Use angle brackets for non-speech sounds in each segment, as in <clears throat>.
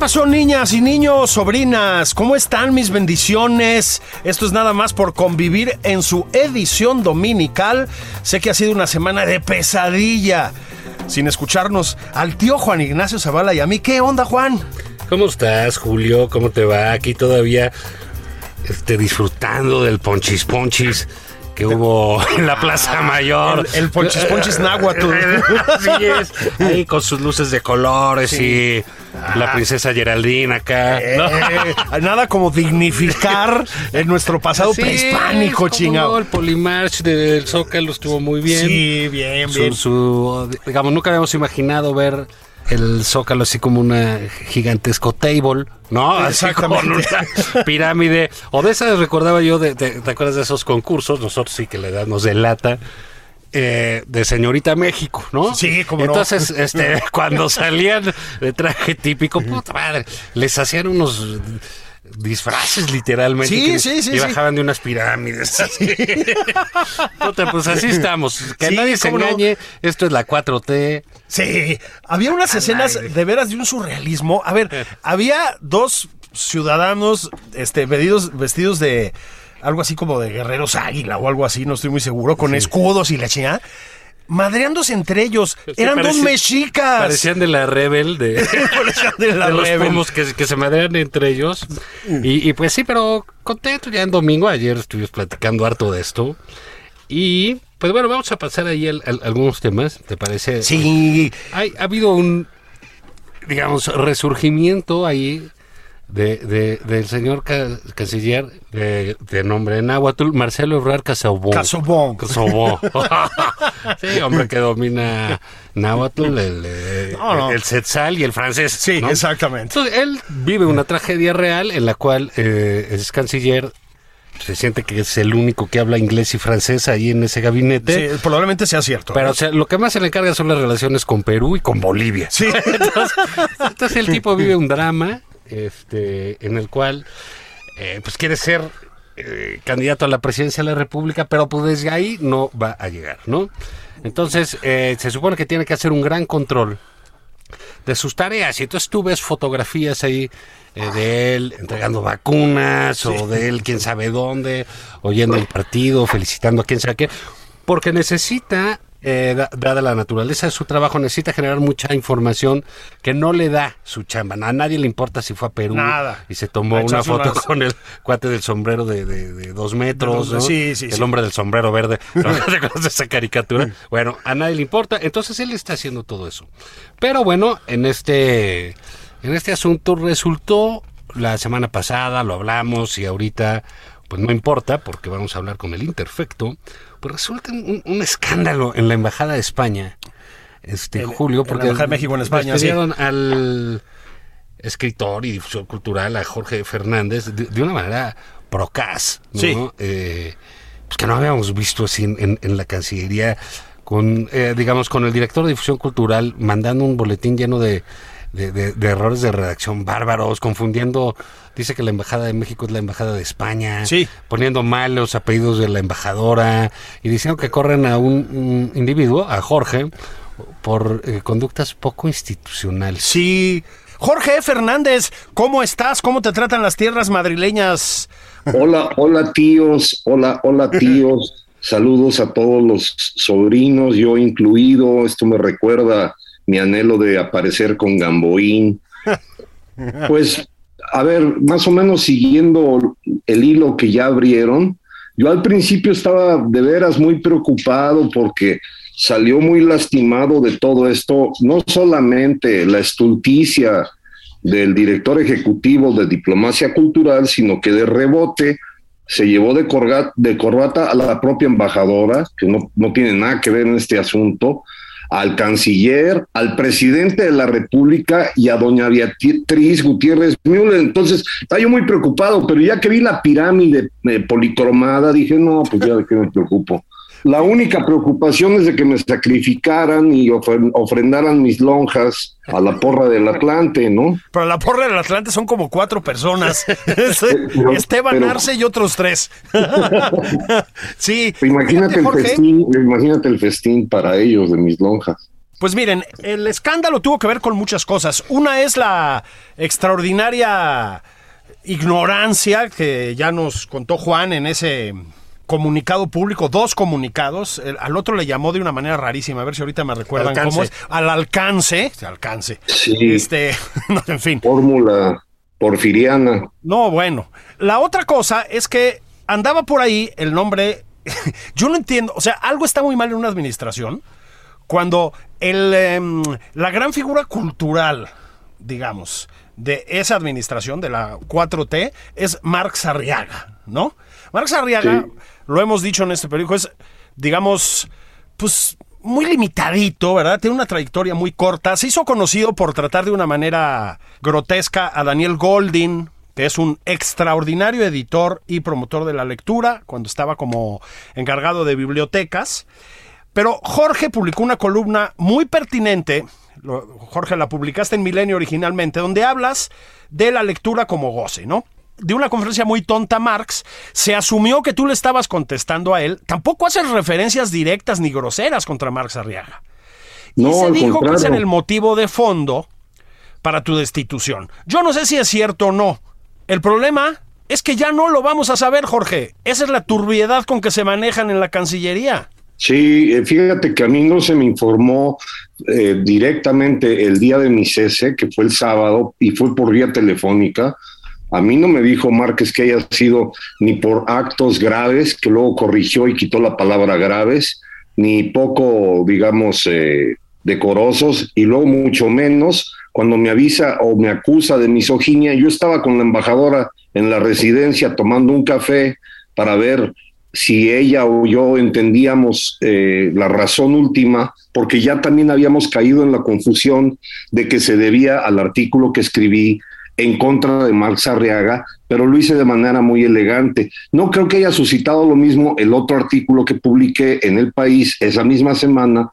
Pasó, niñas y niños, sobrinas? ¿Cómo están mis bendiciones? Esto es nada más por convivir en su edición dominical. Sé que ha sido una semana de pesadilla. Sin escucharnos al tío Juan Ignacio Zavala y a mí. ¿Qué onda, Juan? ¿Cómo estás, Julio? ¿Cómo te va? Aquí todavía este, disfrutando del ponchis ponchis que hubo <laughs> en la Plaza Mayor. El, el ponchis ponchis náhuatl. <laughs> Así es. Ahí con sus luces de colores y la princesa Geraldine acá. Eh, nada como dignificar <laughs> en nuestro pasado Sí, prehispánico, chingado. no, el Polimarch del Zócalo estuvo muy bien. Sí, bien, Su- bien. su- digamos, nunca habíamos imaginado ver el Zócalo así como una gigantesco table, ¿no? Así como una <laughs> pirámide. O de esas recordaba yo, de, de- ¿te acuerdas de esos concursos? Nosotros sí que la edad nos delata. eh, de señorita México, ¿no? Sí, cómo no. Entonces, este, <laughs> cuando salían de traje típico, puta madre, les hacían unos disfraces literalmente. Sí, que- sí, sí, Y sí. bajaban de unas pirámides. <laughs> Puta, pues así estamos. Que Sí, nadie se no. engañe. Esto es la 4T. Sí, había unas escenas aire. de veras de un surrealismo. A ver, <laughs> había dos ciudadanos este, vestidos, vestidos de algo así como de guerreros águila o algo así, no estoy muy seguro, con escudos y la chingada. Madreándose entre ellos. Eran dos mexicas. Parecían de la Rebel, de, <laughs> Parecían de la de los pomos que, que se madrean entre ellos. Y, y pues sí, pero contento ya en domingo. Ayer estuvimos platicando harto de esto. Y pues bueno, vamos a pasar ahí al- al- algunos temas, ¿te parece? Sí, Hay, ha habido un, digamos, resurgimiento ahí de, de- del señor ca- canciller de, de nombre náhuatl, Marcelo Ebrard Casobón. Casobón. Casobón. <laughs> <laughs> sí, hombre que domina náhuatl, el, No, no. el setzal y el francés. sí, ¿no? exactamente. Entonces, él vive una tragedia real en la cual eh, es canciller, se siente que es el único que habla inglés y francés ahí en ese gabinete. Sí, probablemente sea cierto. Pero o sea, lo que más se le encarga son las relaciones con Perú y con Bolivia. sí. <laughs> Entonces, entonces el tipo vive un drama este, en el cual eh, pues quiere ser eh, candidato a la presidencia de la República, pero pues desde ahí no va a llegar, ¿no? Entonces eh, se supone que tiene que hacer un gran control de sus tareas. Y entonces tú ves fotografías ahí eh, de él entregando vacunas o de él quién sabe dónde, oyendo el partido, felicitando a quién sabe qué, porque necesita, eh, da- dada la naturaleza de su trabajo, necesita generar mucha información que no le da su chamba. A nadie le importa si fue a Perú Nada. y se tomó una foto unas- con el cuate del sombrero de, de- de dos metros, De dos- ¿no? sí, sí, el sí. hombre del sombrero verde. <laughs> ¿No esa caricatura? Bueno, a nadie le importa. Entonces él está haciendo todo eso. Pero bueno, en este, en este asunto resultó la semana pasada, lo hablamos y ahorita, pues no importa, porque vamos a hablar con el Interfecto. Pues resulta un, un escándalo en la Embajada de España, este En- Julio, en la porque Embajada de México en España, despidieron al escritor y difusor cultural, a Jorge Fernández, de, de una manera procaz, ¿no? Sí. Eh, pues que no habíamos visto así en, en- en la Cancillería, con, eh, digamos, con el director de difusión cultural mandando un boletín lleno de, de- de- de errores de redacción bárbaros, confundiendo, dice que la Embajada de México es la Embajada de España, Sí. poniendo mal los apellidos de la embajadora y diciendo que corren a un, un individuo, a Jorge, por eh, conductas poco institucionales. Sí. Jorge Fernández, ¿cómo estás? ¿Cómo te tratan las tierras madrileñas? Hola, hola tíos, hola, hola tíos. <laughs> Saludos a todos los sobrinos, yo incluido. Esto me recuerda mi anhelo de aparecer con Gamboín. <laughs> Pues a ver, más o menos siguiendo el hilo que ya abrieron, yo al principio estaba de veras muy preocupado porque salió muy lastimado de todo esto, no solamente la estulticia del director ejecutivo de diplomacia cultural, sino que de rebote se llevó de, de corbata a la propia embajadora, que no, no tiene nada que ver en este asunto, al canciller, al presidente de la República y a doña Beatriz Gutiérrez Müller. Entonces, estaba yo muy preocupado, pero ya que vi la pirámide eh, policromada, dije, no, pues ya de qué me preocupo. La única preocupación es de que me sacrificaran y ofrendaran mis lonjas a la porra del Atlante, ¿no? Pero la porra del Atlante son como cuatro personas. <laughs> <laughs> Esteban Arce y otros tres. <laughs> sí. Imagínate el, festín, imagínate el festín para ellos de mis lonjas. Pues miren, el escándalo tuvo que ver con muchas cosas. Una es la extraordinaria ignorancia que ya nos contó Juan en ese comunicado público, dos comunicados. al otro le llamó de una manera rarísima, a ver si ahorita me recuerdan cómo es. Al alcance, alcance. Sí. Este, <laughs> en fin. Fórmula porfiriana. No, bueno. La otra cosa es que andaba por ahí el nombre. <laughs> Yo no entiendo, o sea, algo está muy mal en una administración cuando el, em, la gran figura cultural, digamos, de esa administración, de la 4T, es Marx Arriaga, ¿no? Marx Arriaga lo hemos dicho en este periódico, es, digamos, pues muy limitadito, ¿verdad? Tiene una trayectoria muy corta. Se hizo conocido por tratar de una manera grotesca a Daniel Goldin, que es un extraordinario editor y promotor de la lectura, cuando estaba como encargado de bibliotecas. Pero Jorge publicó una columna muy pertinente, Jorge, la publicaste en Milenio originalmente, donde hablas de la lectura como goce, ¿no? De una conferencia muy tonta Marx, se asumió que tú le estabas contestando a él. Tampoco haces referencias directas ni groseras contra Marx Arriaga. Y no, se dijo que es el motivo de fondo para tu destitución. Yo no sé si es cierto o no. El problema es que ya no lo vamos a saber, Jorge. Esa es la turbiedad con que se manejan en la Cancillería. Sí, eh, fíjate que a mí no se me informó eh, directamente el día de mi cese, que fue el sábado, y fue por vía telefónica. A mí no me dijo Márquez que haya sido ni por actos graves, que luego corrigió y quitó la palabra graves, ni poco, digamos, eh, decorosos, y luego mucho menos cuando me avisa o me acusa de misoginia. Yo estaba con la embajadora en la residencia tomando un café para ver si ella o yo entendíamos eh, la razón última, porque ya también habíamos caído en la confusión de que se debía al artículo que escribí en contra de Marx Arriaga, pero lo hice de manera muy elegante. No creo que haya suscitado lo mismo el otro artículo que publiqué en El País esa misma semana,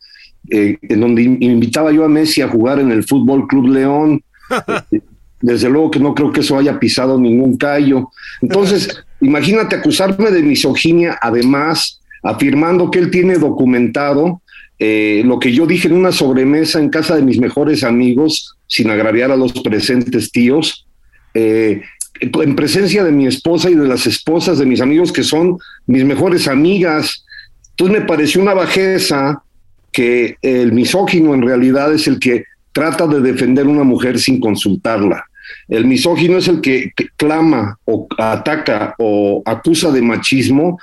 eh, en donde invitaba yo a Messi a jugar en el Fútbol Club León. <laughs> Desde luego que no creo que eso haya pisado ningún callo. Entonces, <laughs> imagínate acusarme de misoginia, además, afirmando que él tiene documentado eh, lo que yo dije en una sobremesa en casa de mis mejores amigos, sin agraviar a los presentes tíos, eh, en presencia de mi esposa y de las esposas de mis amigos que son mis mejores amigas. Entonces me pareció una bajeza que el misógino en realidad es el que trata de defender a una mujer sin consultarla. El misógino es el que clama o ataca o acusa de machismo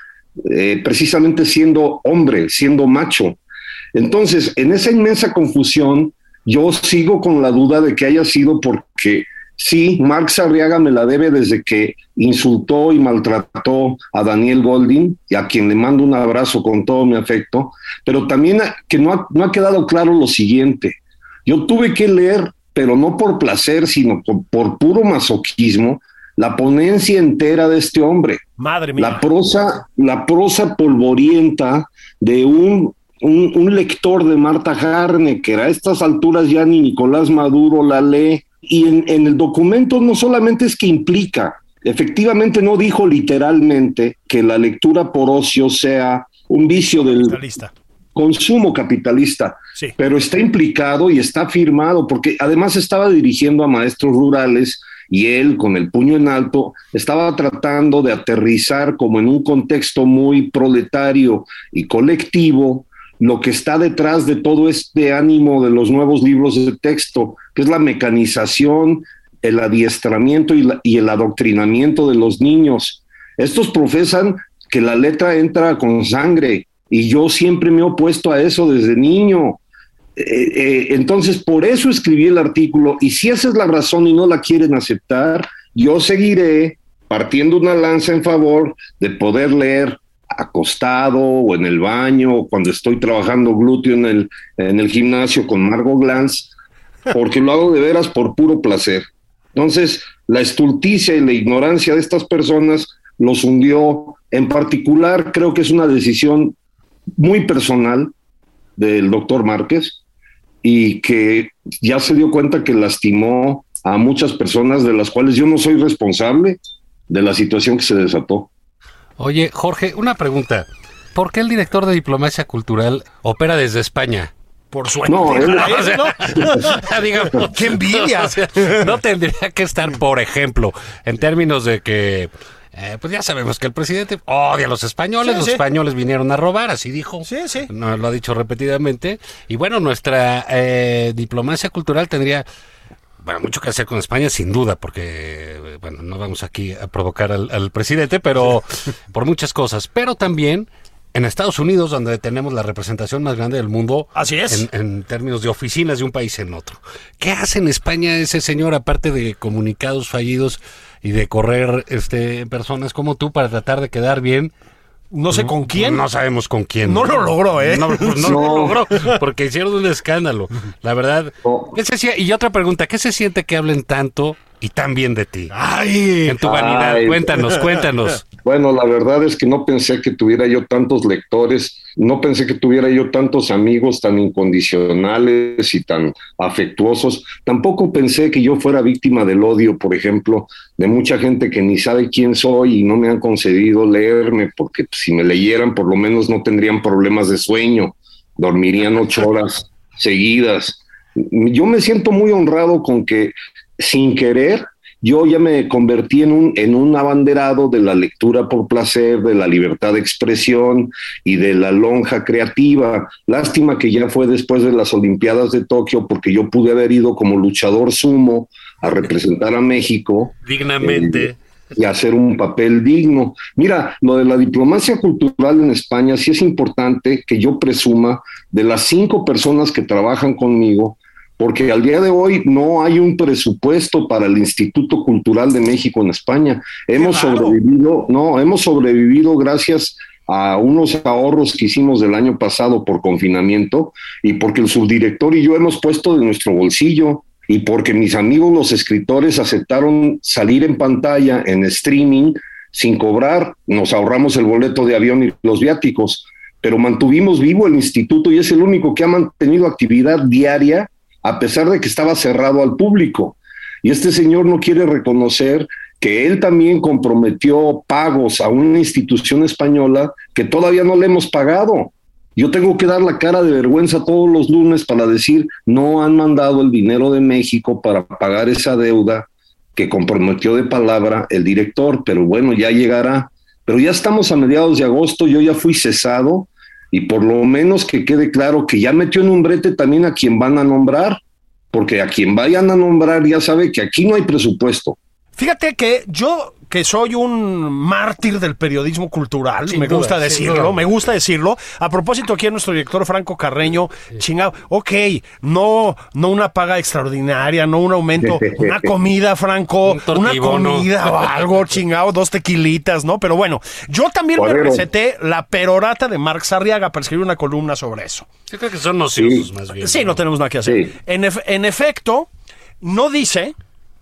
eh, precisamente siendo hombre, siendo macho. Entonces, en esa inmensa confusión, yo sigo con la duda de que haya sido porque sí, Marx Arriaga me la debe desde que insultó y maltrató a Daniel Golding, y a quien le mando un abrazo con todo mi afecto, pero también que no ha, no ha quedado claro lo siguiente. Yo tuve que leer, pero no por placer, sino por, por puro masoquismo, la ponencia entera de este hombre. Madre mía. La prosa, la prosa polvorienta de un un, lector de Marta Harnecker. A estas alturas ya ni Nicolás Maduro la lee. Y en, el documento no solamente es que implica, efectivamente no dijo literalmente que la lectura por ocio sea un vicio del consumo capitalista, pero está implicado y está firmado, porque además estaba dirigiendo a maestros rurales y él con el puño en alto estaba tratando de aterrizar como en un contexto muy proletario y colectivo lo que está detrás de todo este ánimo de los nuevos libros de texto, que es la mecanización el adiestramiento y, el adoctrinamiento de los niños. Estos profesan que la letra entra con sangre y yo siempre me he opuesto a eso desde niño. Eh, eh, entonces, por eso escribí el artículo y si esa es la razón y no la quieren aceptar, yo seguiré partiendo una lanza en favor de poder leer acostado o en el baño o cuando estoy trabajando glúteo en el, en el gimnasio con Margot Glantz, porque lo hago de veras por puro placer. Entonces, la estulticia y la ignorancia de estas personas los hundió. En particular, creo que es una decisión muy personal del doctor Márquez y que ya se dio cuenta que lastimó a muchas personas de las cuales yo no soy responsable de la situación que se desató. Oye, Jorge, una pregunta. ¿Por qué el director de diplomacia cultural opera desde España? Por suerte. No, él- <laughs> <laughs> <laughs> ¿no? Digamos, ¡Qué envidia! o sea, no tendría que estar, por ejemplo, en términos de que, eh, pues ya sabemos que el presidente odia a los españoles, Sí, los sí. españoles vinieron a robar, así dijo. Sí, sí. No, lo ha dicho repetidamente. Y bueno, nuestra eh, diplomacia cultural tendría, bueno, mucho que hacer con España, sin duda, porque, eh, bueno, no vamos aquí a provocar al, al presidente, pero por muchas cosas. Pero también en Estados Unidos, donde tenemos la representación más grande del mundo. Así es. En, en términos de oficinas de un país en otro. ¿Qué hace en España ese señor, aparte de comunicados fallidos y de correr este, personas como tú para tratar de quedar bien? No sé con quién. No sabemos con quién. No lo logró, ¿eh? No, no No. lo logró, porque hicieron un escándalo. La verdad. No. ¿qué se y otra pregunta, ¿qué se siente que hablen tanto y tan bien de ti? Ay, En tu vanidad, Ay. cuéntanos, cuéntanos. <laughs> Bueno, la verdad es que no pensé que tuviera yo tantos lectores, no pensé que tuviera yo tantos amigos tan incondicionales y tan afectuosos. Tampoco pensé que yo fuera víctima del odio, por ejemplo, de mucha gente que ni sabe quién soy y no me han concedido leerme, porque si me leyeran por lo menos no tendrían problemas de sueño, dormirían ocho <laughs> horas seguidas. Yo me siento muy honrado con que sin querer yo ya me convertí en un, en un abanderado de la lectura por placer, de la libertad de expresión y de la lonja creativa. Lástima que ya fue después de las Olimpiadas de Tokio, porque yo pude haber ido como luchador sumo a representar a México Dignamente. y hacer un papel digno. Mira, lo de la diplomacia cultural en España sí es importante que yo presuma de las cinco personas que trabajan conmigo, porque al día de hoy no hay un presupuesto para el Instituto Cultural de México en España. Hemos sobrevivido, no, hemos sobrevivido gracias a unos ahorros que hicimos del año pasado por confinamiento y porque el subdirector y yo hemos puesto de nuestro bolsillo y porque mis amigos los escritores aceptaron salir en pantalla, en streaming, sin cobrar, nos ahorramos el boleto de avión y los viáticos, pero mantuvimos vivo el instituto y es el único que ha mantenido actividad diaria a pesar de que estaba cerrado al público. Y este señor no quiere reconocer que él también comprometió pagos a una institución española que todavía no le hemos pagado. Yo tengo que dar la cara de vergüenza todos los lunes para decir, no han mandado el dinero de México para pagar esa deuda que comprometió de palabra el director, pero bueno, ya llegará. Pero ya estamos a mediados de agosto, yo ya fui cesado y por lo menos que quede claro que ya metió en un brete también a quien van a nombrar, porque a quien vayan a nombrar ya sabe que aquí no hay presupuesto. Fíjate que yo, que soy un mártir del periodismo cultural, Sin me duda, gusta decirlo, me gusta decirlo. A propósito, aquí a nuestro director Franco Carreño, chingado, ok, no, no una paga extraordinaria, no un aumento, <laughs> una comida, Franco, Un una comida o algo, <laughs> chingado, dos tequilitas, ¿no? Pero bueno, yo también me receté la perorata de Marx Arriaga para escribir una columna sobre eso. Yo creo que son nociosos Sí. más bien. Sí, no tenemos nada que hacer. Sí. En, en efecto, no dice,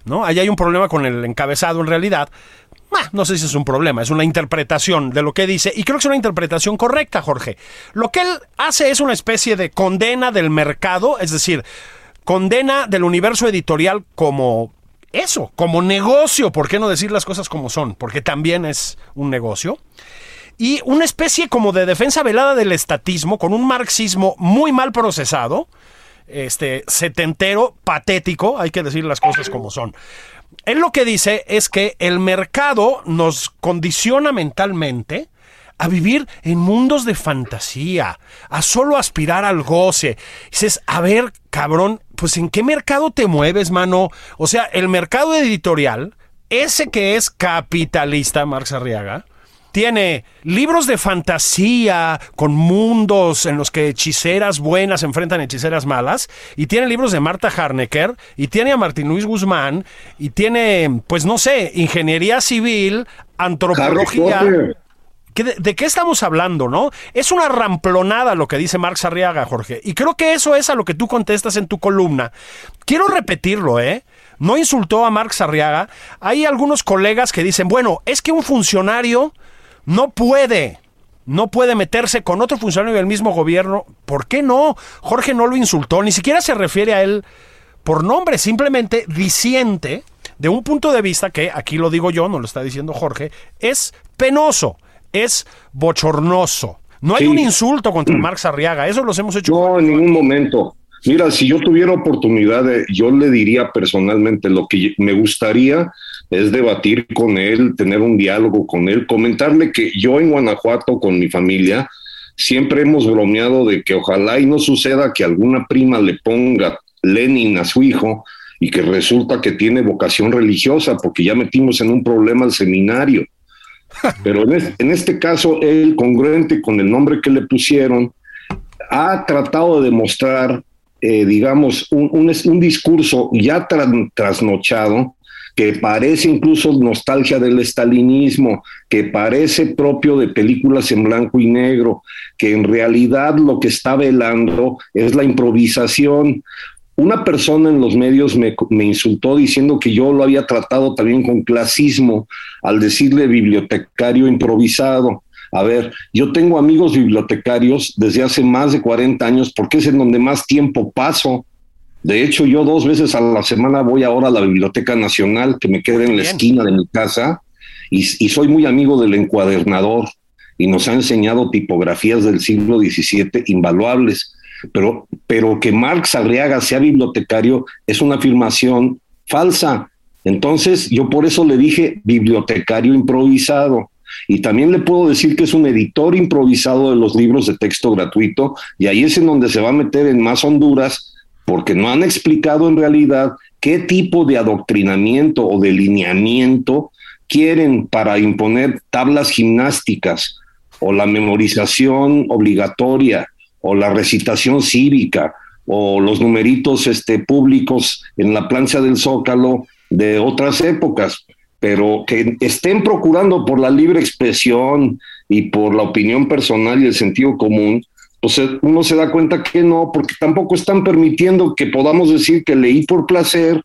¿no? Ahí hay un problema con el encabezado en realidad. No sé si es un problema, es una interpretación de lo que dice, y creo que es una interpretación correcta, Jorge. Lo que él hace es una especie de condena del mercado, es decir, condena del universo editorial como eso, como negocio, ¿por qué no decir las cosas como son? Porque también es un negocio y una especie como de defensa velada del estatismo con un marxismo muy mal procesado, este setentero, patético, hay que decir las cosas como son. Él lo que dice es que el mercado nos condiciona mentalmente a vivir en mundos de fantasía, a solo aspirar al goce. Dices, a ver, cabrón, pues ¿en qué mercado te mueves, mano? O sea, el mercado editorial, ese que es capitalista, Marx Arriaga, tiene libros de fantasía con mundos en los que hechiceras buenas enfrentan hechiceras malas. Y tiene libros de Marta Harnecker. Y tiene a Martín Luis Guzmán. Y tiene, pues no sé, ingeniería civil, antropología. de, de, qué estamos hablando, no? Es una ramplonada lo que dice Marx Arriaga, Jorge. Y creo que eso es a lo que tú contestas en tu columna. Quiero repetirlo, ¿eh? No insultó a Marx Arriaga. Hay algunos colegas que dicen, bueno, es que un funcionario no puede, no puede meterse con otro funcionario del mismo gobierno. ¿Por qué no? Jorge no lo insultó, ni siquiera se refiere a él por nombre, simplemente disiente de un punto de vista que, aquí lo digo yo, no lo está diciendo Jorge, es penoso, es bochornoso. No hay un insulto contra Marx Arriaga, eso los hemos hecho. No, en ningún momento. Mira, si yo tuviera oportunidad, de, yo le diría personalmente lo que me gustaría es debatir con él, tener un diálogo con él, comentarle que yo en Guanajuato con mi familia siempre hemos bromeado de que ojalá y no suceda que alguna prima le ponga Lenin a su hijo y que resulta que tiene vocación religiosa porque ya metimos en un problema al seminario. <laughs> Pero en este, caso, él, congruente con el nombre que le pusieron, ha tratado de demostrar, eh, digamos, un, un, discurso ya trasnochado que parece incluso nostalgia del estalinismo, que parece propio de películas en blanco y negro, que en realidad lo que está velando es la improvisación. Una persona en los medios me, insultó diciendo que yo lo había tratado también con clasismo al decirle bibliotecario improvisado. A ver, yo tengo amigos bibliotecarios desde hace más de 40 años porque es en donde más tiempo paso. De hecho, yo dos veces a la semana voy ahora a la Biblioteca Nacional, que me queda en la esquina de mi casa, y, soy muy amigo del encuadernador, y nos ha enseñado tipografías del siglo XVII invaluables. Pero, pero que Marx Arriaga sea bibliotecario es una afirmación falsa. Entonces, yo por eso le dije bibliotecario improvisado. Y también le puedo decir que es un editor improvisado de los libros de texto gratuito, y ahí es en donde se va a meter en más Honduras porque no han explicado en realidad qué tipo de adoctrinamiento o de lineamiento quieren para imponer tablas gimnásticas o la memorización obligatoria o la recitación cívica o los numeritos este, públicos en la plancha del zócalo de otras épocas, pero que estén procurando por la libre expresión y por la opinión personal y el sentido común, pues uno se da cuenta que no, porque tampoco están permitiendo que podamos decir que leí por placer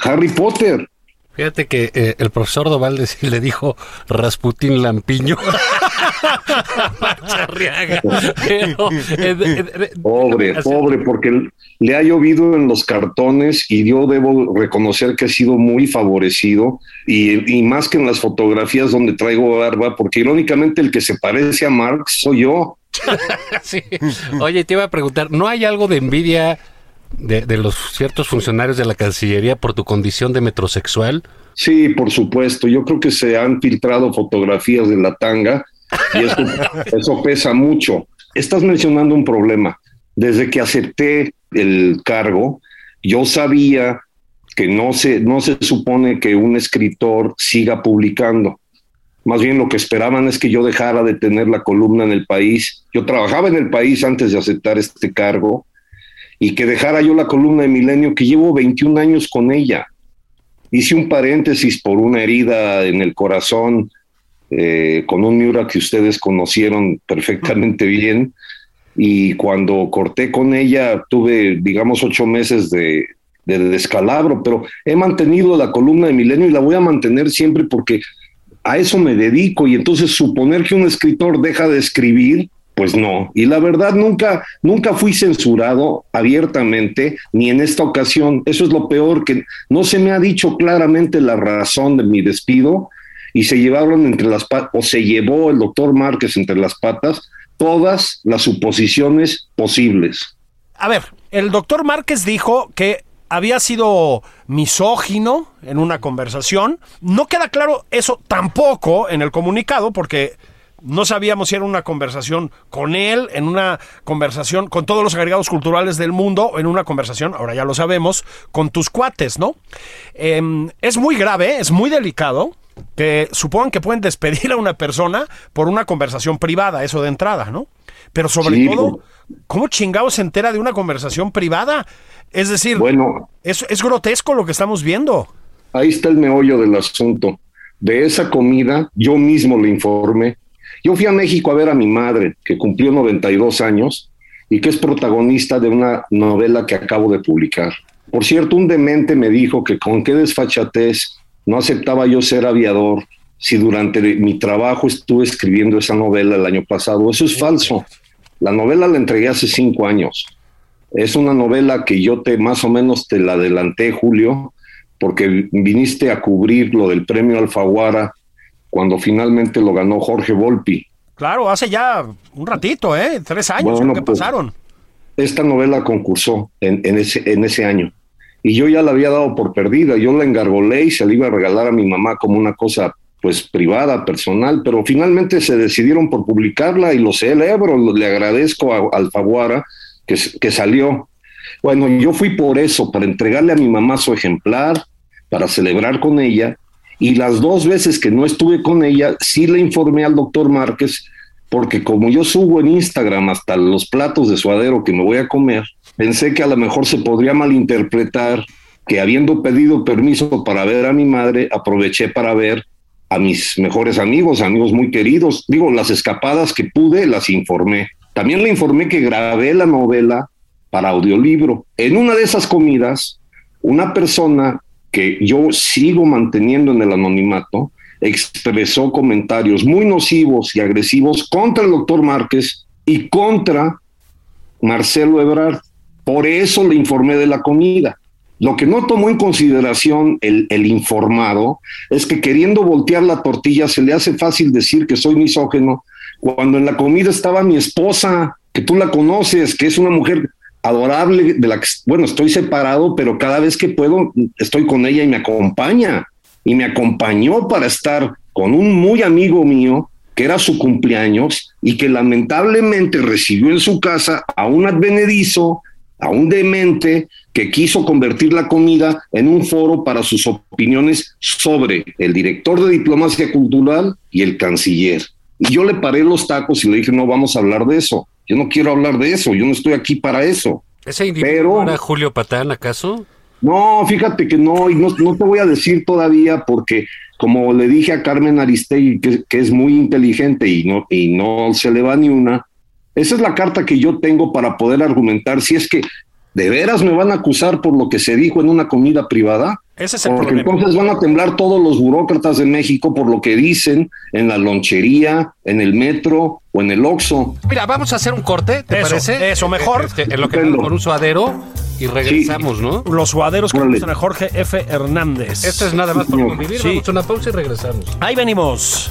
Harry Potter. Fíjate que eh, el profesor Doval <laughs> le dijo Rasputín Lampiño. <laughs> <laughs> pobre, pobre, porque le ha llovido en los cartones y yo debo reconocer que he sido muy favorecido y, y más que en las fotografías donde traigo barba, porque irónicamente el que se parece a Marx soy yo. <laughs> Oye, te iba a preguntar, ¿no hay algo de envidia de, los ciertos funcionarios de la Cancillería por tu condición de metrosexual? Sí, por supuesto. Yo creo que se han filtrado fotografías de la tanga y eso, <laughs> eso pesa mucho. Estás mencionando un problema. Desde que acepté el cargo, yo sabía que no se, no se supone que un escritor siga publicando. Más bien lo que esperaban es que yo dejara de tener la columna en el país. Yo trabajaba en el país antes de aceptar este cargo y que dejara yo la columna de Milenio, que llevo 21 años con ella. Hice un paréntesis por una herida en el corazón eh, con un Miura que ustedes conocieron perfectamente bien. Y cuando corté con ella, tuve, digamos, ocho meses de, de descalabro, pero he mantenido la columna de Milenio y la voy a mantener siempre porque a eso me dedico y entonces suponer que un escritor deja de escribir, pues no. Y la verdad nunca, nunca fui censurado abiertamente, ni en esta ocasión. Eso es lo peor, que no se me ha dicho claramente la razón de mi despido y se llevaron entre las patas, o se llevó el doctor Márquez entre las patas todas las suposiciones posibles. A ver, el doctor Márquez dijo que había sido misógino en una conversación. No queda claro eso tampoco en el comunicado porque no sabíamos si era una conversación con él, en una conversación con todos los agregados culturales del mundo, en una conversación, ahora ya lo sabemos, con tus cuates, ¿no? Em, es muy grave, es muy delicado que supongan que pueden despedir a una persona por una conversación privada, eso de entrada, ¿no? Pero sobre Sí, todo, ¿cómo chingado se entera de una conversación privada? Es decir, Bueno, es, es grotesco lo que estamos viendo. ahí está el meollo del asunto. De esa comida, yo mismo le informé. Yo fui a México a ver a mi madre, que cumplió 92 años y que es protagonista de una novela que acabo de publicar. Por cierto, un demente me dijo que con qué desfachatez no aceptaba yo ser aviador si durante mi trabajo estuve escribiendo esa novela el año pasado. Eso es falso. La novela la entregué hace cinco años. Es una novela que yo te más o menos te la adelanté, Julio, porque viniste a cubrir lo del premio Alfaguara cuando finalmente lo ganó Jorge Volpi. Claro, hace ya un ratito, ¿eh? Tres años Bueno, que pues, pasaron. Esta novela concursó en, en ese, en ese año y yo ya la había dado por perdida. Yo la engargolé y se la iba a regalar a mi mamá como una cosa pues privada, personal, pero finalmente se decidieron por publicarla y lo celebro, le agradezco a Alfaguara que, que salió. Bueno, yo fui por eso, para entregarle a mi mamá su ejemplar, para celebrar con ella, y las dos veces que no estuve con ella, sí le informé al doctor Márquez, porque como yo subo en Instagram hasta los platos de suadero que me voy a comer, pensé que a lo mejor se podría malinterpretar que habiendo pedido permiso para ver a mi madre, aproveché para ver a mis mejores amigos, amigos muy queridos. Digo, las escapadas que pude las informé. También le informé que grabé la novela para audiolibro. En una de esas comidas, una persona que yo sigo manteniendo en el anonimato expresó comentarios muy nocivos y agresivos contra el doctor Márquez y contra Marcelo Ebrard. Por eso le informé de la comida. Lo que no tomó en consideración el, informado es que queriendo voltear la tortilla se le hace fácil decir que soy misógeno cuando en la comida estaba mi esposa, que tú la conoces, que es una mujer adorable, de la que, bueno, estoy separado, pero cada vez que puedo estoy con ella y me acompaña. Y me acompañó para estar con un muy amigo mío, que era su cumpleaños, y que lamentablemente recibió en su casa a un advenedizo, a un demente que quiso convertir la comida en un foro para sus opiniones sobre el director de diplomacia cultural y el canciller. Y yo le paré los tacos y le dije, no vamos a hablar de eso. Yo no quiero hablar de eso, yo no estoy aquí para eso. ¿Ese individuo era Julio Patán, acaso? No, fíjate que no, y no, no, te voy a decir todavía porque como le dije a Carmen Aristegui, que, que, es muy inteligente y no, y no se le va ni una, esa es la carta que yo tengo para poder argumentar si es que de veras me van a acusar por lo que se dijo en una comida privada. Ese es el Porque problema. entonces van a temblar todos los burócratas de México por lo que dicen en la lonchería, en el metro o en el Oxxo. Mira, vamos a hacer un corte, ¿te Eso, parece? eso, mejor. Este, en lo que con un suadero y regresamos, ¿no? Los suaderos que a Jorge F. Hernández. Esto es nada más por convivir. Sí. Vamos a una pausa y regresamos. Ahí venimos.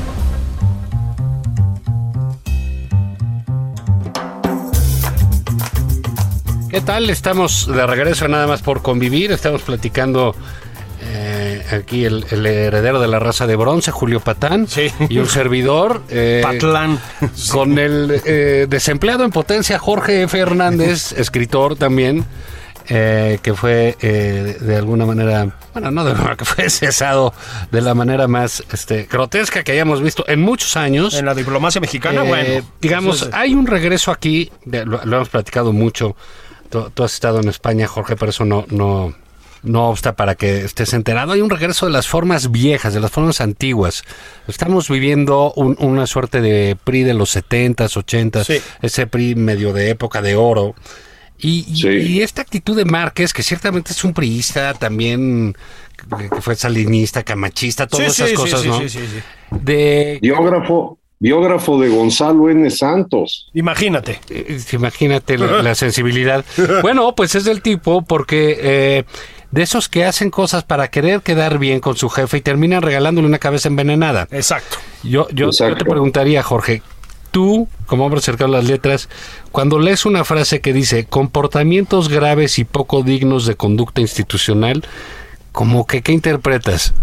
¿Qué tal? Estamos de regreso nada más por convivir. Estamos platicando eh, aquí el, el heredero de la raza de bronce, Julio Patán, Sí. y un servidor. eh, Patlán. Con el eh, desempleado en potencia Jorge F. Hernández, <laughs> escritor también, eh, que fue eh, de alguna manera, bueno, no de alguna <laughs> que fue cesado de la manera más este, grotesca que hayamos visto en muchos años. En la diplomacia mexicana, Eh, bueno. digamos, es- hay un regreso aquí, de- lo, lo hemos platicado mucho. Tú, tú has estado en España, Jorge, pero eso no, no, no obsta para que estés enterado. Hay un regreso de las formas viejas, de las formas antiguas. Estamos viviendo un- una suerte de PRI de los 70s, 80s, Sí. ese PRI medio de época de oro. Y, y- Sí. y esta actitud de Márquez, que ciertamente es un priista, también que fue salinista, camachista, todas Sí, esas cosas, sí, ¿no? sí, sí, sí. De Biógrafo, biógrafo de Gonzalo N. Santos. Imagínate. Eh, Imagínate la, la sensibilidad. <laughs> Bueno, pues es del tipo porque eh, de esos que hacen cosas para querer quedar bien con su jefe y terminan regalándole una cabeza envenenada. Exacto. Yo, yo, te preguntaría, Jorge, tú, como hombre cercano a las letras, cuando lees una frase que dice comportamientos graves y poco dignos de conducta institucional, como que qué interpretas?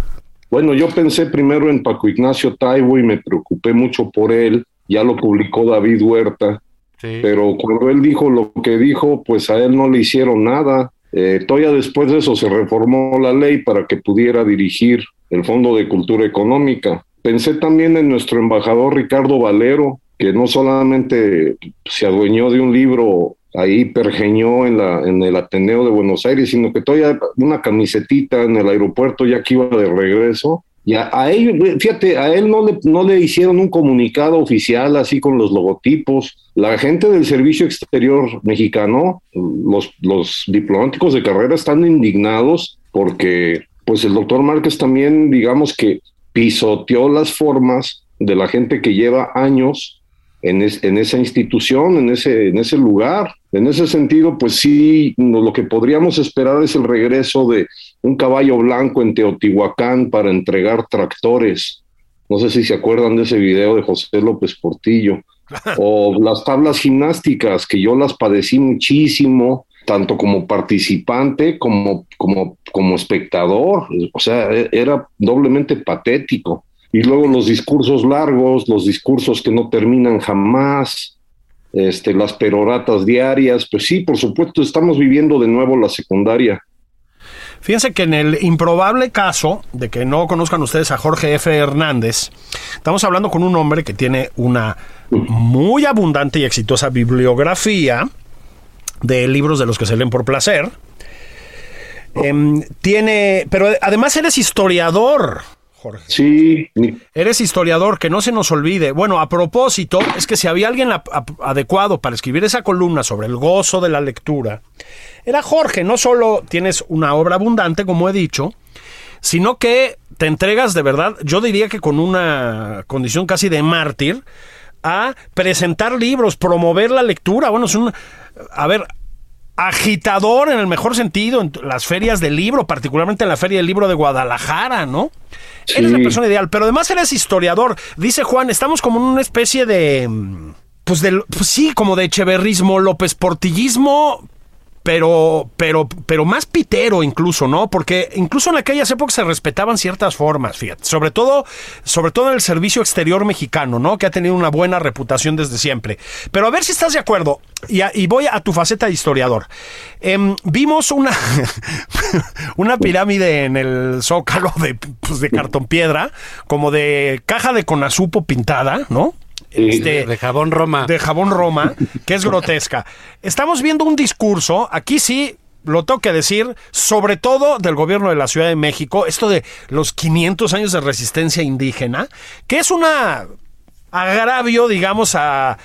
Bueno, yo pensé primero en Paco Ignacio Taibo y me preocupé mucho por él. Ya lo publicó David Huerta. Sí. Pero cuando él dijo lo que dijo, pues a él no le hicieron nada. Eh, todavía después de eso se reformó la ley para que pudiera dirigir el Fondo de Cultura Económica. Pensé también en nuestro embajador Ricardo Valero, que no solamente se adueñó de un libro ahí pergeñó en, la, en el Ateneo de Buenos Aires, sino que todavía una camisetita en el aeropuerto ya que iba de regreso. Y a, a él, fíjate, a él no le, no le hicieron un comunicado oficial así con los logotipos. La gente del Servicio Exterior mexicano, los, los diplomáticos de carrera están indignados porque pues el doctor Márquez también, digamos que pisoteó las formas de la gente que lleva años en, es, en, esa institución, en ese, en ese lugar. En ese sentido, pues sí, lo que podríamos esperar es el regreso de un caballo blanco en Teotihuacán para entregar tractores. No sé si se acuerdan de ese video de José López Portillo. <laughs> o las tablas gimnásticas, que yo las padecí muchísimo, tanto como participante como, como, como espectador. O sea, era doblemente patético. Y luego los discursos largos, los discursos que no terminan jamás, este, las peroratas diarias, pues sí, por supuesto, estamos viviendo de nuevo la secundaria. Fíjense que en el improbable caso de que no conozcan ustedes a Jorge F. Hernández, estamos hablando con un hombre que tiene una muy abundante y exitosa bibliografía de libros de los que se leen por placer. Eh, tiene, pero además eres historiador. Jorge. Sí. Eres historiador, que no se nos olvide. Bueno, a propósito, es que si había alguien a, a, adecuado para escribir esa columna sobre el gozo de la lectura, era Jorge. No solo tienes una obra abundante, como he dicho, sino que te entregas de verdad, yo diría que con una condición casi de mártir, a presentar libros, promover la lectura. Bueno, es un... A ver, agitador en el mejor sentido en las ferias del libro, particularmente en la Feria del Libro de Guadalajara, ¿no? Sí. Eres la persona ideal, pero además eres historiador. Dice Juan, estamos como en una especie de... Pues, de, pues sí, como de echeverrismo, López Portillismo, pero, pero, pero más pitero incluso, ¿no? Porque incluso en aquellas épocas se respetaban ciertas formas, fíjate. Sobre todo, sobre todo en el servicio exterior mexicano, ¿no? Que ha tenido una buena reputación desde siempre. Pero a ver si estás de acuerdo. Y, voy a tu faceta de historiador. Eh, vimos una, <laughs> una pirámide en el zócalo de, pues, de cartón piedra, como de caja de conazupo pintada, ¿no? Este, de jabón Roma. De jabón Roma, que es grotesca. Estamos viendo un discurso, aquí sí, lo tengo que decir, sobre todo del gobierno de la Ciudad de México, esto de los 500 años de resistencia indígena, que es una agravio, digamos, a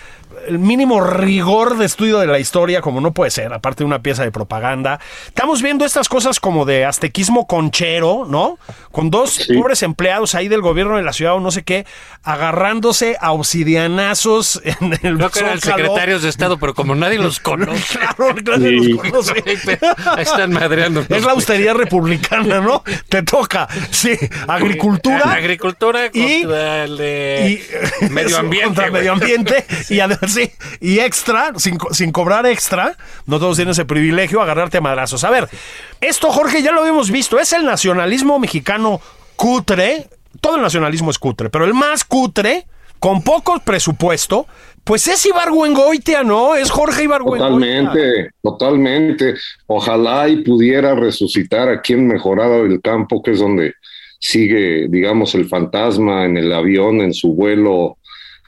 el mínimo rigor de estudio de la historia, como no puede ser, aparte de una pieza de propaganda. Estamos viendo estas cosas como de aztequismo conchero, ¿no? Con dos sí. pobres empleados ahí del gobierno de la ciudad o no sé qué, agarrándose a obsidianazos en el Creo que eran secretarios de Estado, pero como nadie los <laughs> conoce. claro, nadie sí. los conoce. <laughs> Ahí están madreando. Es la austeridad republicana, ¿no? Te toca, sí, agricultura. Agricultura y, el de y, medio <laughs> ambiente. Contra medio ambiente y además <laughs> Sí, y extra, sin, sin, cobrar extra, no todos tienen ese privilegio, agarrarte a madrazos. A ver, esto, Jorge, ya lo habíamos visto, es el nacionalismo mexicano cutre, todo el nacionalismo es cutre, pero el más cutre, con poco presupuesto, pues es Ibargüengoitia, ¿no? Es Jorge Ibargüengoitia. Totalmente, totalmente. Ojalá y pudiera resucitar aquí en Mejorada del Campo, que es donde sigue, digamos, el fantasma en el avión, en su vuelo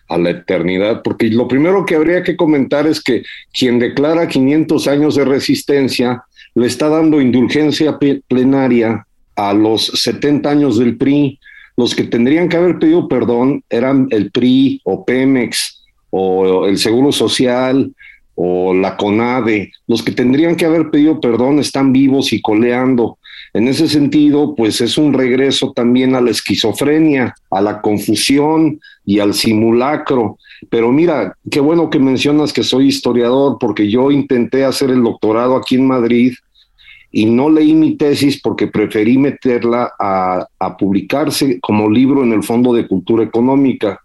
a la eternidad, porque lo primero que habría que comentar es que quien declara 500 años de resistencia le está dando indulgencia plenaria a los 70 años del PRI. Los que tendrían que haber pedido perdón eran el PRI o Pemex o el Seguro Social o la CONADE. Los que tendrían que haber pedido perdón están vivos y coleando. En ese sentido, pues es un regreso también a la esquizofrenia, a la confusión y al simulacro. Pero mira, qué bueno que mencionas que soy historiador, porque yo intenté hacer el doctorado aquí en Madrid y no leí mi tesis porque preferí meterla a, publicarse como libro en el Fondo de Cultura Económica.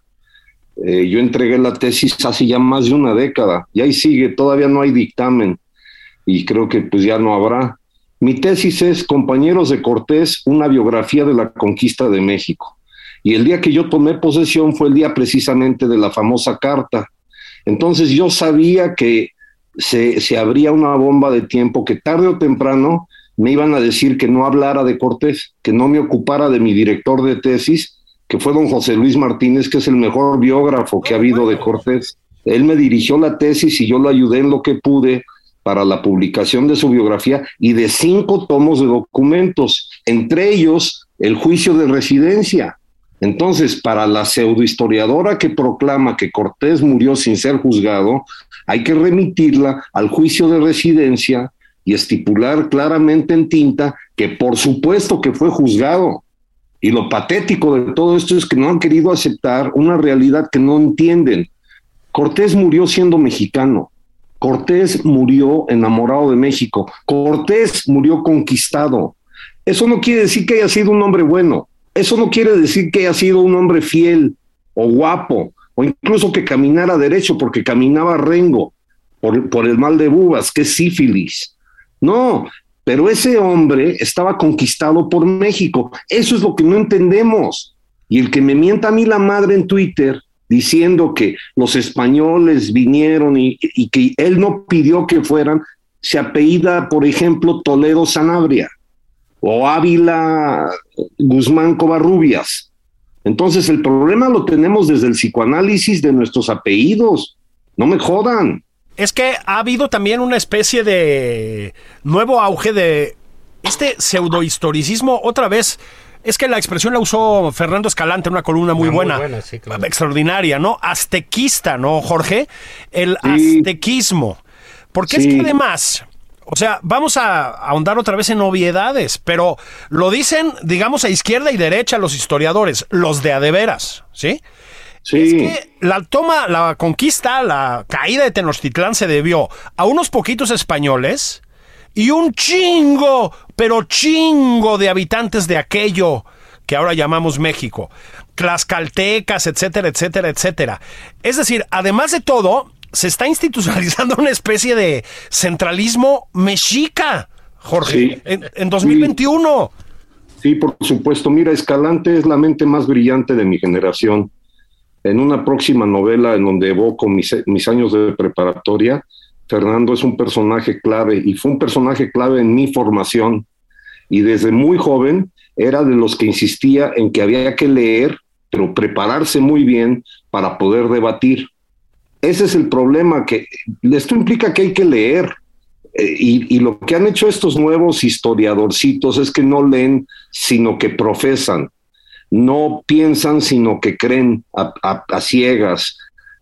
Eh, yo entregué la tesis hace ya más de una década y ahí sigue, todavía no hay dictamen y creo que pues ya no habrá. Mi tesis es Compañeros de Cortés, una biografía de la conquista de México. Y el día que yo tomé posesión fue el día precisamente de la famosa carta. Entonces yo sabía que se, se abría una bomba de tiempo que tarde o temprano me iban a decir que no hablara de Cortés, que no me ocupara de mi director de tesis, que fue don José Luis Martínez, que es el mejor biógrafo que ha habido de Cortés. Él me dirigió la tesis y yo lo ayudé en lo que pude para la publicación de su biografía y de cinco tomos de documentos, entre ellos el juicio de residencia. Entonces, para la pseudohistoriadora que proclama que Cortés murió sin ser juzgado, hay que remitirla al juicio de residencia y estipular claramente en tinta que por supuesto que fue juzgado. Y lo patético de todo esto es que no han querido aceptar una realidad que no entienden. Cortés murió siendo mexicano. Cortés murió enamorado de México. Cortés murió conquistado. Eso no quiere decir que haya sido un hombre bueno. Eso no quiere decir que haya sido un hombre fiel o guapo o incluso que caminara derecho porque caminaba rengo por, el mal de bubas, que es sífilis. No, pero ese hombre estaba conquistado por México. Eso es lo que no entendemos. Y el que me mienta a mí la madre en Twitter diciendo que los españoles vinieron y, que él no pidió que fueran, se apellida, por ejemplo, Toledo Sanabria o Ávila Guzmán Covarrubias. Entonces el problema lo tenemos desde el psicoanálisis de nuestros apellidos. No me jodan. Es que ha habido también una especie de nuevo auge de este pseudohistoricismo otra vez es que la expresión la usó Fernando Escalante en una columna muy, buena, extraordinaria, ¿no? Aztequista, ¿no, Jorge? El aztequismo. Porque es que además, o sea, vamos a ahondar otra vez en obviedades, pero lo dicen, digamos, a izquierda y derecha los historiadores, los de adeveras, ¿sí? Sí. Es que la toma, la conquista, la caída de Tenochtitlán se debió a unos poquitos españoles y un chingo, pero chingo de habitantes de aquello que ahora llamamos México, tlaxcaltecas, etcétera, etcétera, etcétera. Es decir, además de todo, se está institucionalizando <laughs> una especie de centralismo mexica, Jorge, en, 2021. Sí. por supuesto. Mira, Escalante es la mente más brillante de mi generación. En una próxima novela en donde evoco mis, mis años de preparatoria, Fernando es un personaje clave y fue un personaje clave en mi formación. Y desde muy joven era de los que insistía en que había que leer, pero prepararse muy bien para poder debatir. Ese es el problema, que esto implica que hay que leer. Eh, y, lo que han hecho estos nuevos historiadorcitos es que no leen, sino que profesan. No piensan, sino que creen a, ciegas.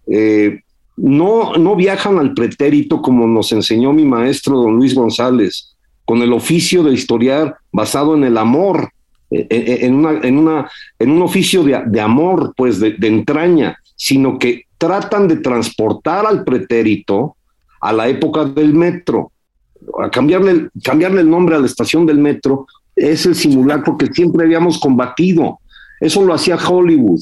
Eh, no, no viajan al pretérito como nos enseñó mi maestro don Luis González, con el oficio de historiar basado en el amor, eh, eh, en, una, en, una, en un oficio de, amor, pues de, entraña, sino que tratan de transportar al pretérito a la época del metro, a cambiarle, cambiarle el nombre a la estación del metro, es el simulacro que siempre habíamos combatido. Eso lo hacía Hollywood.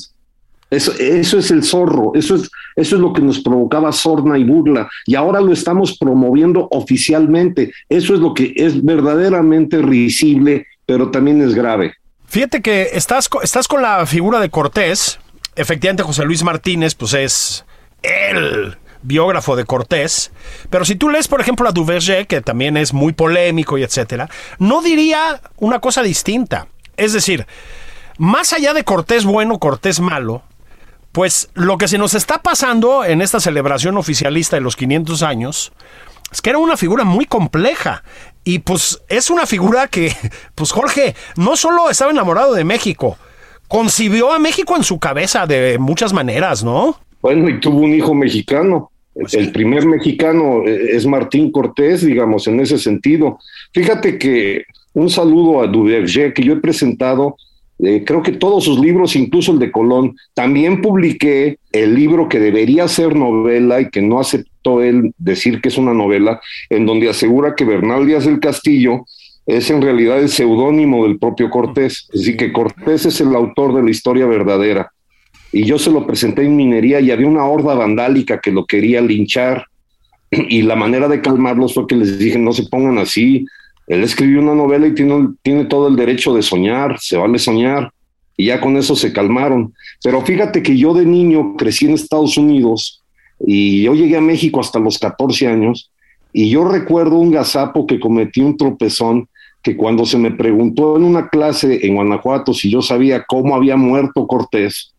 Eso, eso es el zorro, eso es, eso es lo que nos provocaba sorna y burla. Y ahora lo estamos promoviendo oficialmente. Eso es lo que es verdaderamente risible, pero también es grave. Fíjate que estás, estás con la figura de Cortés. Efectivamente, José Luis Martínez, pues es el biógrafo de Cortés. Pero si tú lees, por ejemplo, a Duverger, que también es muy polémico y etcétera, no diría una cosa distinta. Es decir, más allá de Cortés bueno, Cortés malo, pues lo que se nos está pasando en esta celebración oficialista de los 500 años es que era una figura muy compleja. Y pues es una figura que, <laughs> pues Jorge, no solo estaba enamorado de México, concibió a México en su cabeza de muchas maneras, ¿no? Bueno, y tuvo un hijo mexicano. Pues el primer mexicano eh, es Martín Cortés, digamos, en ese sentido. Fíjate que un saludo a Duverger, que yo he presentado, eh, creo que todos sus libros, incluso el de Colón. También publiqué el libro que debería ser novela y que no aceptó él decir que es una novela, en donde asegura que Bernal Díaz del Castillo es en realidad el seudónimo del propio Cortés. Decir, que Cortés es el autor de la historia verdadera. Y yo se lo presenté en minería y había una horda vandálica que lo quería linchar. <clears throat> Y la manera de calmarlos fue que les dije, no se pongan así. Él escribió una novela y tiene, todo el derecho de soñar, se vale soñar. Y ya con eso se calmaron. Pero fíjate que yo de niño crecí en Estados Unidos y yo llegué a México hasta los 14 años y yo recuerdo un gazapo que cometí un tropezón que cuando se me preguntó en una clase en Guanajuato si yo sabía cómo había muerto Cortés,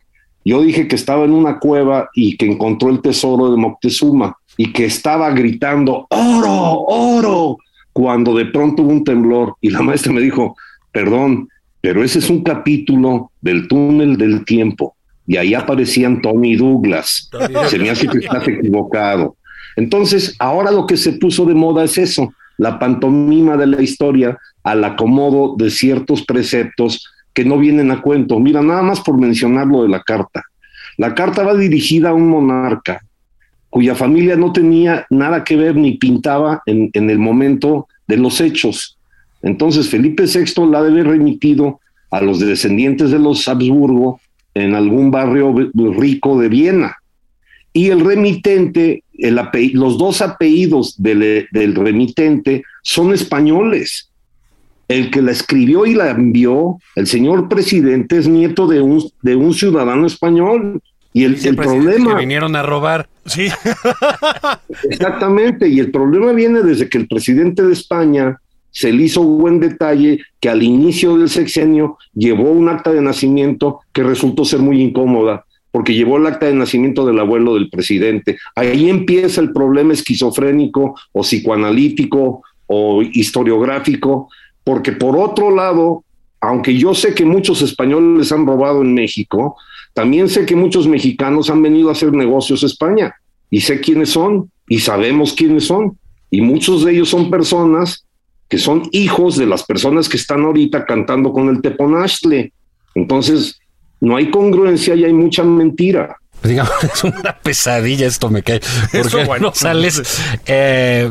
yo dije que estaba en una cueva y que encontró el tesoro de Moctezuma y que estaba gritando, oro, oro, cuando de pronto hubo un temblor y la maestra me dijo, perdón, pero ese es un capítulo del túnel del tiempo y ahí aparecían Tony Douglas. Se me hace que estás equivocado. Entonces, ahora lo que se puso de moda es eso, la pantomima de la historia al acomodo de ciertos preceptos que no vienen a cuento. Mira, nada más por mencionar lo de la carta. La carta va dirigida a un monarca cuya familia no tenía nada que ver ni pintaba en, el momento de los hechos. Entonces Felipe VI la debe remitido a los descendientes de los Habsburgo en algún barrio rico de Viena. Y el remitente, el los dos apellidos del, del remitente son españoles el que la escribió y la envió, el señor presidente, es nieto de un, de un ciudadano español. Y el, el problema. Que vinieron a robar. Sí. <laughs> <laughs> Exactamente. Y el problema viene desde que el presidente de España se le hizo buen detalle que al inicio del sexenio llevó un acta de nacimiento que resultó ser muy incómoda, porque llevó el acta de nacimiento del abuelo del presidente. Ahí empieza el problema esquizofrénico o psicoanalítico o historiográfico porque por otro lado, aunque yo sé que muchos españoles han robado en México, también sé que muchos mexicanos han venido a hacer negocios a España y sé quiénes son y sabemos quiénes son. Y muchos de ellos son personas que son hijos de las personas que están ahorita cantando con el Teponashtle. Entonces, no hay congruencia y hay mucha mentira. Digamos, <laughs> es una pesadilla esto me cae. Porque bueno. sales, <laughs> eh,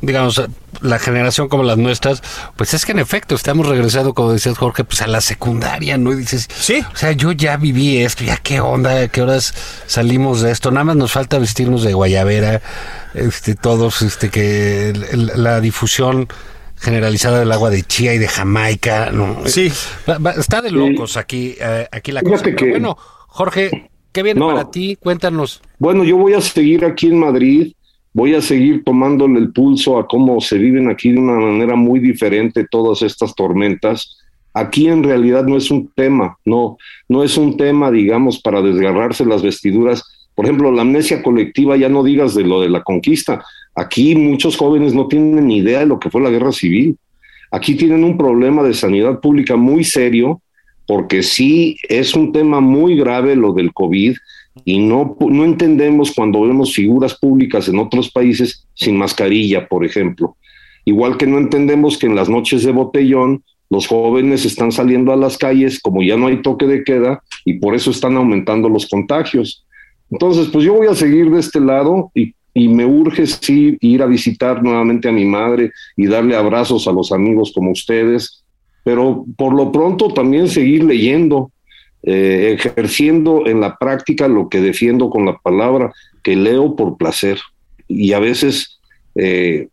digamos, la generación como las nuestras, pues es que en efecto estamos regresando, como decías Jorge, pues a la secundaria, ¿no? Y dices, sí, o sea, yo ya viví esto, ya qué onda, qué horas salimos de esto, nada más nos falta vestirnos de guayabera, este, todos, este, que la difusión generalizada del agua de chía y de Jamaica, ¿no? Sí. está de locos aquí, eh, aquí la cosa. bueno, Jorge, ¿qué viene para ti? Cuéntanos. Bueno, yo voy a seguir aquí en Madrid voy a seguir tomándole el pulso a cómo se viven aquí de una manera muy diferente todas estas tormentas. Aquí en realidad no es un tema, no, no es un tema, digamos, para desgarrarse las vestiduras. Por ejemplo, la amnesia colectiva, ya no digas de lo de la conquista. Aquí muchos jóvenes no tienen ni idea de lo que fue la guerra civil. Aquí tienen un problema de sanidad pública muy serio, porque sí es un tema muy grave lo del COVID y no, no entendemos cuando vemos figuras públicas en otros países sin mascarilla, por ejemplo. Igual que no entendemos que en las noches de botellón los jóvenes están saliendo a las calles como ya no hay toque de queda y por eso están aumentando los contagios. Entonces, pues yo voy a seguir de este lado y, y me urge sí ir a visitar nuevamente a mi madre y darle abrazos a los amigos como ustedes, pero por lo pronto también seguir leyendo, eh, ejerciendo en la práctica lo que defiendo con la palabra, que leo por placer. Y a veces eh,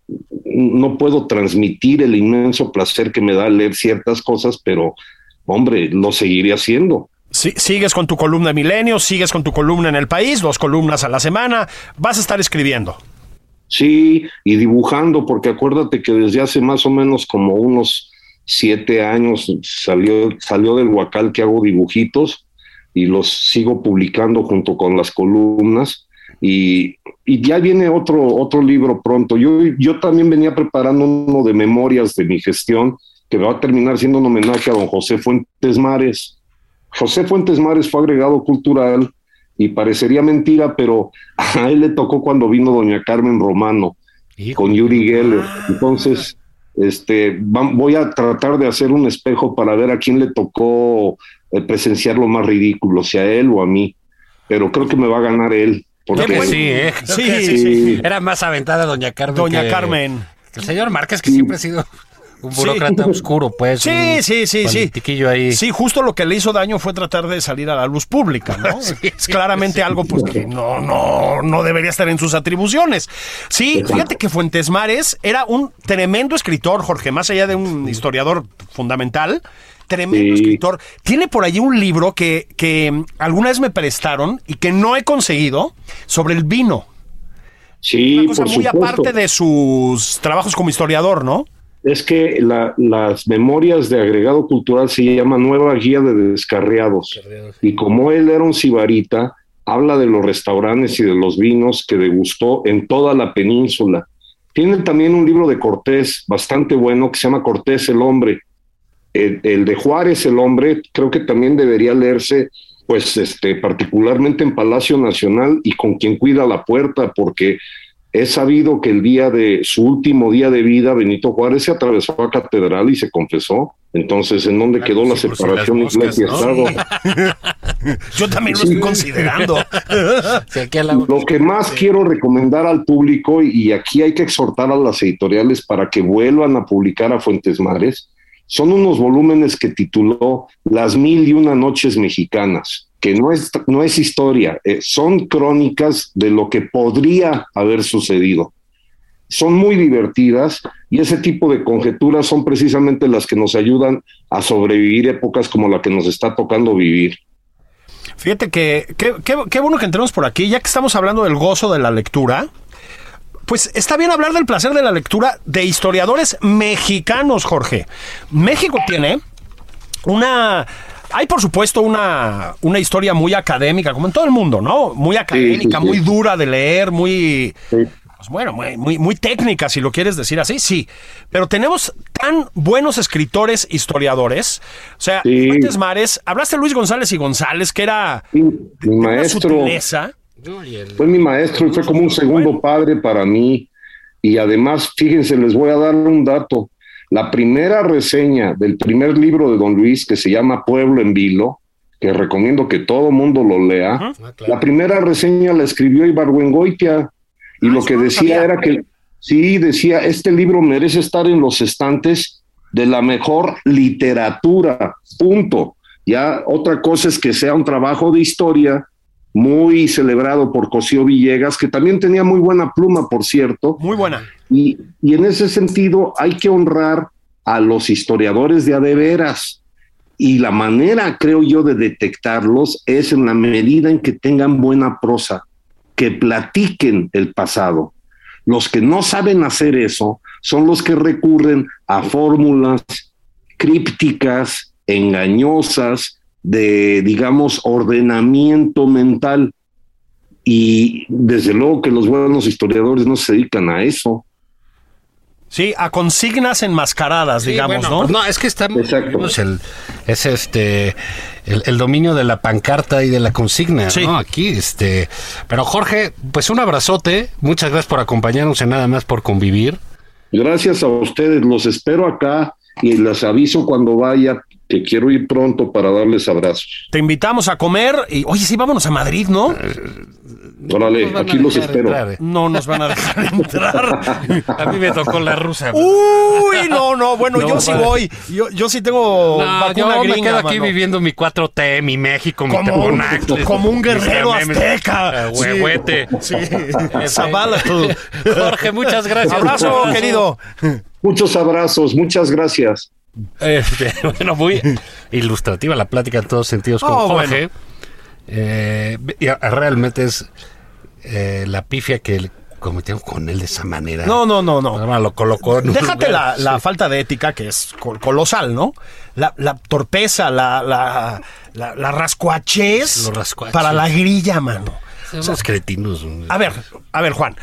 no puedo transmitir el inmenso placer que me da leer ciertas cosas, pero hombre, lo seguiré haciendo. Sí, sigues con tu columna Milenio, sigues con tu columna en el país, dos columnas a la semana, vas a estar escribiendo. Sí, y dibujando, porque acuérdate que desde hace más o menos como unos siete años salió, salió del Huacal que hago dibujitos y los sigo publicando junto con las columnas. Y, y, ya viene otro, otro libro pronto. Yo, yo también venía preparando uno de memorias de mi gestión que va a terminar siendo un homenaje a don José Fuentes Mares. José Fuentes Mares fue agregado cultural y parecería mentira, pero <laughs> a él le tocó cuando vino doña Carmen Romano con Yuri Geller. Entonces, Este, voy a tratar de hacer un espejo para ver a quién le tocó eh, presenciar lo más ridículo, si a él o a mí. Pero creo que me va a ganar él. Porque sí, ¿eh? Sí, sí, sí. Era más aventada Doña Carmen. Doña que- Carmen. que El señor Márquez, que siempre ha sido un burócrata oscuro, pues. Sí, sí, sí, sí. ahí. Sí, justo lo que le hizo daño fue tratar de salir a la luz pública, ¿no? <laughs> Sí, es claramente algo pues que no, no, no debería estar en sus atribuciones. Sí, fíjate que Fuentes Mares era un tremendo escritor, Jorge, más allá de un historiador fundamental. Tremendo Sí. escritor. Tiene por allí un libro que, que alguna vez me prestaron y que no he conseguido sobre el vino. sí, Una cosa por muy supuesto. aparte de sus trabajos como historiador, ¿no? Es que la- las memorias de agregado cultural se llama Nueva Guía de Descarriados. Y como él era un sibarita, habla de los restaurantes y de los vinos que degustó en toda la península. Tiene también un libro de Cortés bastante bueno que se llama Cortés el hombre. El, el de Juárez el hombre creo que también debería leerse pues este particularmente en Palacio Nacional y con quien cuida la puerta porque es sabido que el día de su último día de vida, Benito Juárez se atravesó a catedral y se confesó. Entonces, ¿en dónde quedó la si separación moscas, iglesia-estado? <laughs> Yo también lo estoy considerando. Lo que más quiero recomendar al público, y aquí hay que exhortar a las editoriales para que vuelvan a publicar a Fuentes Mares, son unos volúmenes que tituló Las Mil y Una Noches Mexicanas, que no es, no es historia, eh, son crónicas de lo que podría haber sucedido. Son muy divertidas y ese tipo de conjeturas son precisamente las que nos ayudan a sobrevivir épocas como la que nos está tocando vivir. Fíjate que qué bueno que entremos por aquí, ya que estamos hablando del gozo de la lectura. Pues está bien hablar del placer de la lectura de historiadores mexicanos, Jorge. México tiene una... Hay, por supuesto, una, una historia muy académica, como en todo el mundo, ¿no? Muy académica, sí. muy dura de leer, muy... Pues bueno, muy, muy, muy técnica, si lo quieres decir así, sí. Pero tenemos tan buenos escritores, historiadores. O sea. Fuentes Mares, hablaste de Luis González y González, que era Sí, Mi maestro. el- Fue mi maestro y fue como un segundo padre para mí. Y además, fíjense, les voy a dar un dato. La primera reseña del primer libro de Don Luis, que se llama Pueblo en Vilo, que recomiendo que todo mundo lo lea, Ah, claro. la primera reseña la escribió Ibargüengoitia. Y Ah, lo que decía era que, sí, decía, este libro merece estar en los estantes de la mejor literatura, punto. Ya otra cosa es que sea un trabajo de historia muy celebrado por Cosío Villegas, que también tenía muy buena pluma, por cierto, Muy buena. y, y en ese sentido hay que honrar a los historiadores de adeveras. Y la manera, creo yo, de detectarlos es en la medida en que tengan buena prosa, que platiquen el pasado. Los que no saben hacer eso son los que recurren a fórmulas crípticas, engañosas, de, digamos, ordenamiento mental. Y desde luego que los buenos historiadores no se dedican a eso. Sí, a consignas enmascaradas, Sí, digamos, bueno, ¿no? pues no, es que estamos el, es este el, el dominio de la pancarta y de la consigna, Sí. ¿no? Aquí, este, pero Jorge, pues un abrazote, muchas gracias por acompañarnos en nada más por convivir. Gracias a ustedes, los espero acá y les aviso cuando vaya que quiero ir pronto para darles abrazos. Te invitamos a comer y, oye, sí, vámonos a Madrid, ¿no? Órale, Nos van a aquí los espero. entrar, eh. No nos van a dejar <laughs> entrar. A mí me tocó la rusa. Uy, no, no, bueno, No, yo sí voy. Yo, yo sí tengo No, vacuna yo me quedo aquí mano. viviendo mi 4T, mi México, mi Como, Tabernáculos, como un guerrero azteca. eh, huehuete. <laughs> Sí, Zabala tú. Jorge, muchas gracias. Abrazo, querido. Muchos abrazos, muchas gracias. Este, <laughs> bueno, muy ilustrativa la plática en todos sentidos con Oh, Jorge. Eh, y a- realmente es eh, la pifia que le cometieron con él de esa manera. No, no, no, no. Además, lo colocó en un Déjate lugar- la, la falta de ética, que es col- colosal, ¿no? La, la torpeza, la, la, la, la rascuachez rascuaches. para la grilla, mano. Son unos cretinos. A ver, a ver, Juan.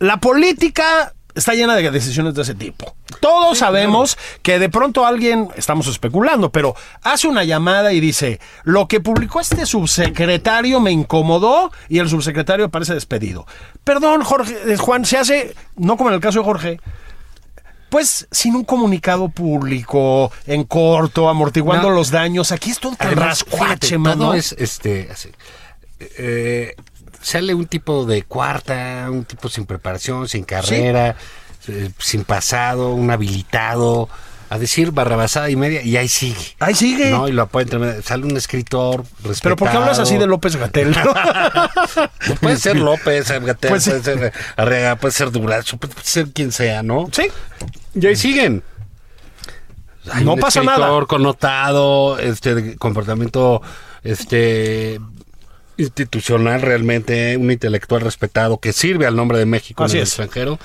La política está llena de decisiones de ese tipo. Todos sabemos que de pronto alguien, estamos especulando, pero hace una llamada y dice, lo que publicó este subsecretario me incomodó y el subsecretario aparece despedido. Perdón, Jorge, eh, Juan, se hace, no como en el caso de Jorge, pues sin un comunicado público, en corto, amortiguando No. los daños. Aquí es todo tan rascuache, mano. todo es este así. Eh, sale un tipo de cuarta, un tipo sin preparación, sin carrera, eh, sin pasado, un habilitado, a decir barrabasada y media, y ahí sigue. Ahí sigue. No, y lo entrenar. Sale un escritor respetado. Pero ¿por qué hablas así de López Gatel? <laughs> Puede ser López, Gatel, Pues puede ser Arreaga, puede ser Durazo, puede ser quien sea, ¿no? sí. Y ahí siguen. Hay No un pasa nada. connotado, este comportamiento este institucional realmente, un intelectual respetado que sirve al nombre de México Así en el es. extranjero.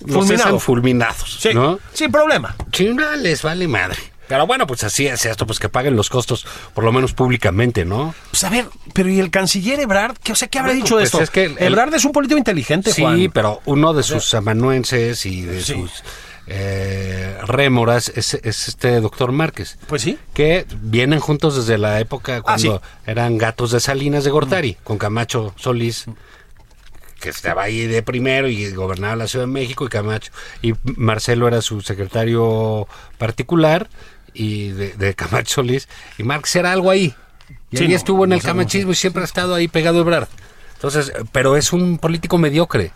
Los Fulminado. cesan fulminados, Sí, ¿no? sin problema. Chinga, les vale madre. Pero bueno, pues así es esto, pues que paguen los costos, por lo menos públicamente, ¿no? Pues a ver, pero ¿y el canciller Ebrard? ¿Qué, o sea, ¿qué habrá Bueno, dicho de pues esto? es que el- Ebrard es un político inteligente, Sí, Juan. pero uno de sus amanuenses y de Sí. sus eh, rémoras es, es este doctor Márquez. Pues sí. que vienen juntos desde la época cuando Ah, sí. eran gatos de Salinas de Gortari, con Camacho Solís, que estaba ahí de primero y gobernaba la Ciudad de México, y Camacho, y Marcelo era su secretario particular, y de, de Camacho Solís, y Marx era algo ahí. Y Sí, ahí no, estuvo en no el camachismo y siempre ha estado ahí pegado a Ebrard. Entonces, pero es un político mediocre.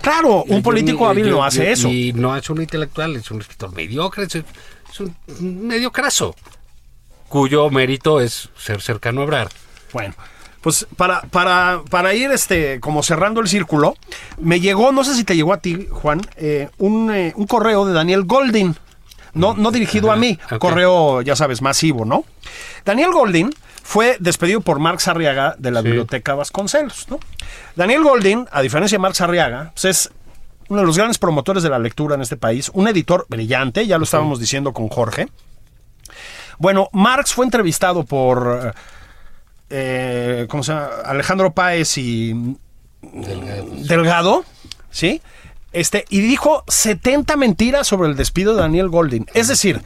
Claro, un Yo- político yo- hábil yo- no hace eso. Y no es un intelectual, es un escritor mediocre, es, es un mediocraso, cuyo mérito es ser cercano a Ebrard. Bueno, pues para, para, para ir este, como cerrando el círculo, me llegó, no sé si te llegó a ti, Juan, eh, un, eh, un correo de Daniel Goldin. No, no dirigido a mí, ok. correo, ya sabes, masivo, ¿no? Daniel Goldin fue despedido por Marx Arriaga de la Sí. Biblioteca Vasconcelos, ¿no? Daniel Goldin, a diferencia de Marx Arriaga, pues es uno de los grandes promotores de la lectura en este país, un editor brillante, ya lo estábamos diciendo con Jorge. Bueno, Marx fue entrevistado por eh, ¿cómo se llama? Alejandro Páez y Delgado, ¿sí? Este, y dijo 70 mentiras sobre el despido de Daniel Goldin. Es decir,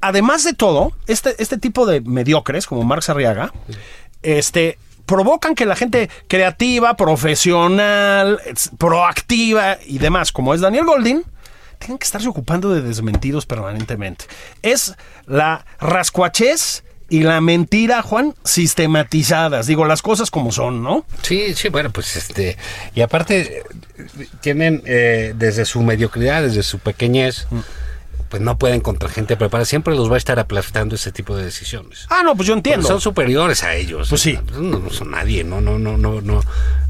además de todo, este, este tipo de mediocres, como Marx Arriaga, este, provocan que la gente creativa, profesional, es- proactiva y demás, como es Daniel Goldin, tienen que estarse ocupando de desmentidos permanentemente. Es la rascuachez y la mentira, Juan, sistematizadas. Digo, las cosas como son, ¿no? Sí, sí, bueno, pues este, y aparte eh, tienen eh, desde su mediocridad, desde su pequeñez, pues no pueden contra gente preparada, siempre los va a estar aplastando ese tipo de decisiones. Ah, no, pues yo entiendo. Porque son superiores a ellos. Pues sí. No, no son nadie, no, no, no, no, no,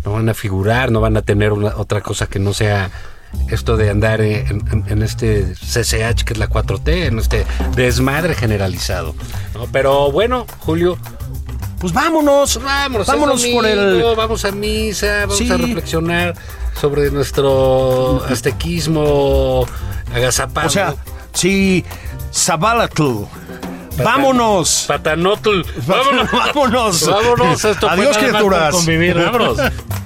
no van a figurar, no van a tener una, otra cosa que no sea esto de andar en, en- en este CCH que es la 4T, en este desmadre generalizado. ¿no? Pero bueno, Julio, Pues vámonos. vámonos, vámonos por el. vamos a misa, vamos Sí. a reflexionar sobre nuestro aztequismo agazapado. O sea, sí, Zabalatl. Vámonos. Patanotl, <laughs> vámonos. Vámonos. Vámonos, esto Adiós, criaturas. convivir, vámonos. <laughs>